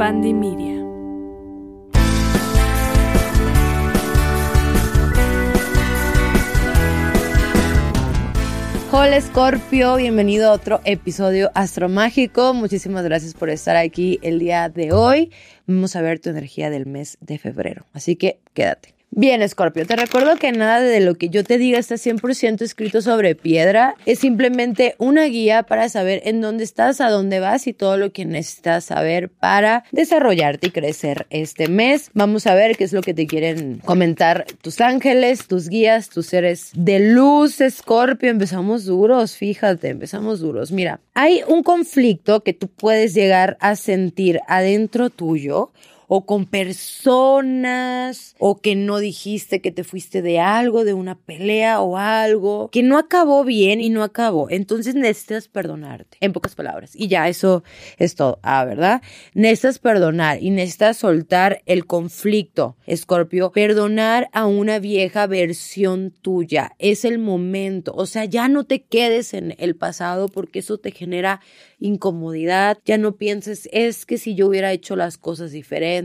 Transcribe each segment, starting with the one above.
Media. Hola Scorpio, bienvenido a otro episodio astromágico. Muchísimas gracias por estar aquí el día de hoy. Vamos a ver tu energía del mes de febrero, así que quédate. Bien, Scorpio, te recuerdo que nada de lo que yo te diga está 100% escrito sobre piedra. Es simplemente una guía para saber en dónde estás, a dónde vas y todo lo que necesitas saber para desarrollarte y crecer este mes. Vamos a ver qué es lo que te quieren comentar tus ángeles, tus guías, tus seres de luz, Scorpio. Empezamos duros, fíjate, empezamos duros. Mira, hay un conflicto que tú puedes llegar a sentir adentro tuyo o con personas o que no dijiste que te fuiste de algo, de una pelea o algo que no acabó bien y no acabó. Entonces necesitas perdonarte, en pocas palabras. Y ya eso es todo. Ah, ¿verdad? Necesitas perdonar y necesitas soltar el conflicto, Escorpio. Perdonar a una vieja versión tuya. Es el momento. O sea, ya no te quedes en el pasado porque eso te genera incomodidad. Ya no pienses, es que si yo hubiera hecho las cosas diferentes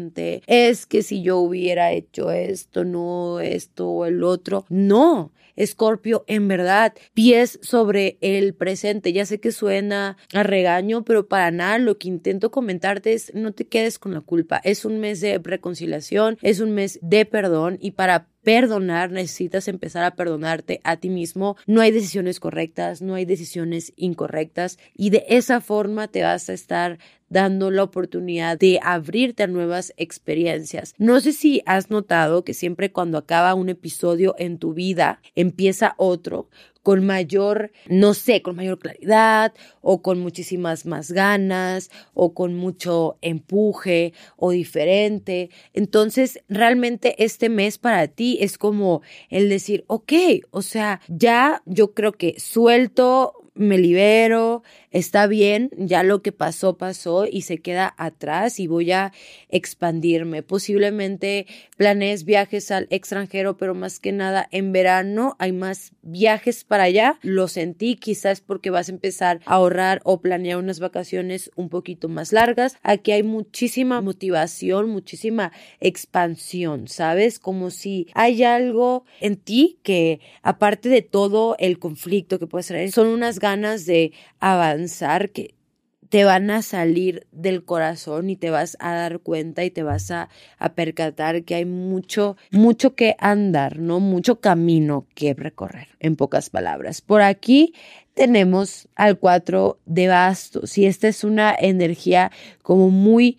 es que si yo hubiera hecho esto, no esto o el otro. No, Escorpio, en verdad, pies sobre el presente. Ya sé que suena a regaño, pero para nada lo que intento comentarte es no te quedes con la culpa. Es un mes de reconciliación, es un mes de perdón y para perdonar, necesitas empezar a perdonarte a ti mismo. No hay decisiones correctas, no hay decisiones incorrectas y de esa forma te vas a estar dando la oportunidad de abrirte a nuevas experiencias. No sé si has notado que siempre cuando acaba un episodio en tu vida, empieza otro con mayor, no sé, con mayor claridad o con muchísimas más ganas o con mucho empuje o diferente. Entonces, realmente este mes para ti es como el decir, ok, o sea, ya yo creo que suelto me libero, está bien, ya lo que pasó pasó y se queda atrás y voy a expandirme. Posiblemente planees viajes al extranjero, pero más que nada en verano hay más viajes para allá. Lo sentí, quizás porque vas a empezar a ahorrar o planear unas vacaciones un poquito más largas. Aquí hay muchísima motivación, muchísima expansión, ¿sabes? Como si hay algo en ti que aparte de todo el conflicto que puedes traer, son unas ganas de avanzar que te van a salir del corazón y te vas a dar cuenta y te vas a, a, percatar que hay mucho, mucho que andar, ¿no? Mucho camino que recorrer, en pocas palabras. Por aquí tenemos al cuatro de bastos y esta es una energía como muy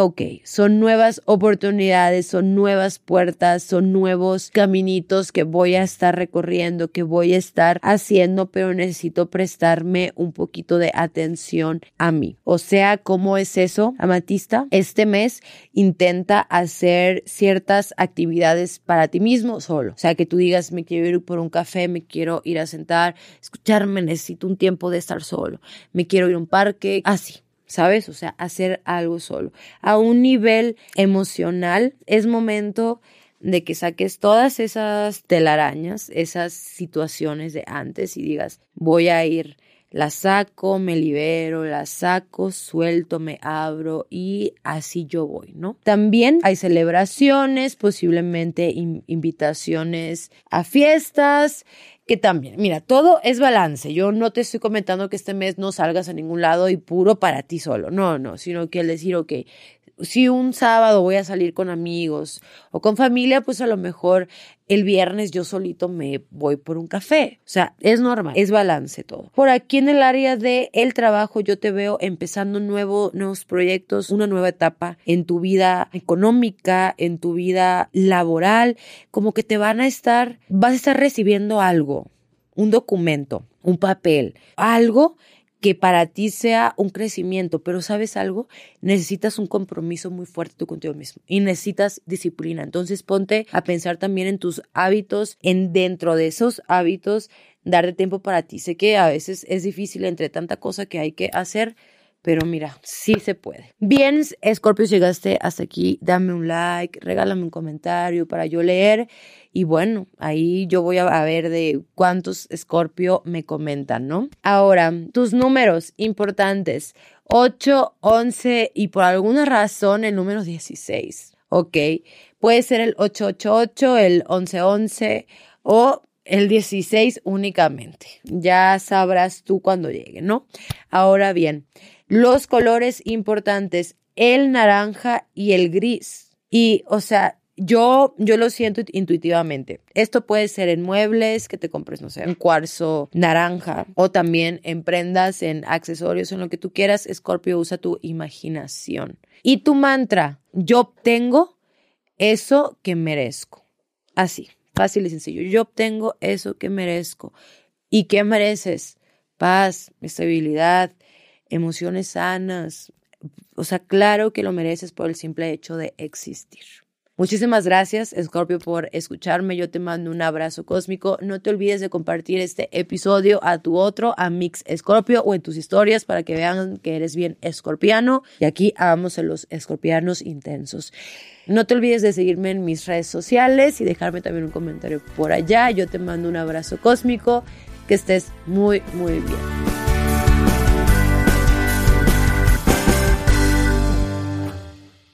ok, son nuevas oportunidades, son nuevas puertas, son nuevos caminitos que voy a estar recorriendo, que voy a estar haciendo, pero necesito prestarme un poquito de atención a mí. O sea, ¿cómo es eso, Amatista? Este mes intenta hacer ciertas actividades para ti mismo solo. O sea, que tú digas, me quiero ir por un café, me quiero ir a sentar, escucharme, necesito un tiempo de estar solo, me quiero ir a un parque, así. ¿Sabes? O sea, hacer algo solo. A un nivel emocional es momento de que saques todas esas telarañas, esas situaciones de antes y digas, voy a ir, la saco, me libero, la saco, suelto, me abro y así yo voy, ¿no? También hay celebraciones, posiblemente invitaciones a fiestas, que también, mira, todo es balance. Yo no te estoy comentando que este mes no salgas a ningún lado y puro para ti solo. No, no, sino que el decir, ok, si un sábado voy a salir con amigos o con familia, pues a lo mejor el viernes yo solito me voy por un café. O sea, es normal, es balance todo. Por aquí en el área de el trabajo yo te veo empezando nuevo, nuevos proyectos, una nueva etapa en tu vida económica, en tu vida laboral, como que te van a estar, vas a estar recibiendo algo, un documento, un papel, algo que para ti sea un crecimiento, pero sabes algo, necesitas un compromiso muy fuerte tú contigo mismo y necesitas disciplina. Entonces ponte a pensar también en tus hábitos, en dentro de esos hábitos, darte tiempo para ti. Sé que a veces es difícil entre tanta cosa que hay que hacer, pero mira, sí se puede. Bien, Scorpio, llegaste hasta aquí, dame un like, regálame un comentario para yo leer y bueno, ahí yo voy a ver de cuántos Scorpio me comentan, ¿no? Ahora, tus números importantes. 8, 11 y por alguna razón el número 16. Ok, puede ser el 888, el 1111 o el 16 únicamente. Ya sabrás tú cuando llegue, ¿no? Ahora bien, los colores importantes, el naranja y el gris. Y, o sea, yo, yo lo siento intuitivamente. Esto puede ser en muebles que te compres, no sé, en cuarzo naranja o también en prendas, en accesorios, en lo que tú quieras. Scorpio usa tu imaginación. Y tu mantra, yo obtengo eso que merezco. Así, fácil y sencillo. Yo obtengo eso que merezco. ¿Y qué mereces? Paz, estabilidad, emociones sanas. O sea, claro que lo mereces por el simple hecho de existir. Muchísimas gracias, Scorpio, por escucharme. Yo te mando un abrazo cósmico. No te olvides de compartir este episodio a tu otro, a Mix Scorpio, o en tus historias para que vean que eres bien escorpiano. Y aquí amamos a los escorpianos intensos. No te olvides de seguirme en mis redes sociales y dejarme también un comentario por allá. Yo te mando un abrazo cósmico. Que estés muy, muy bien.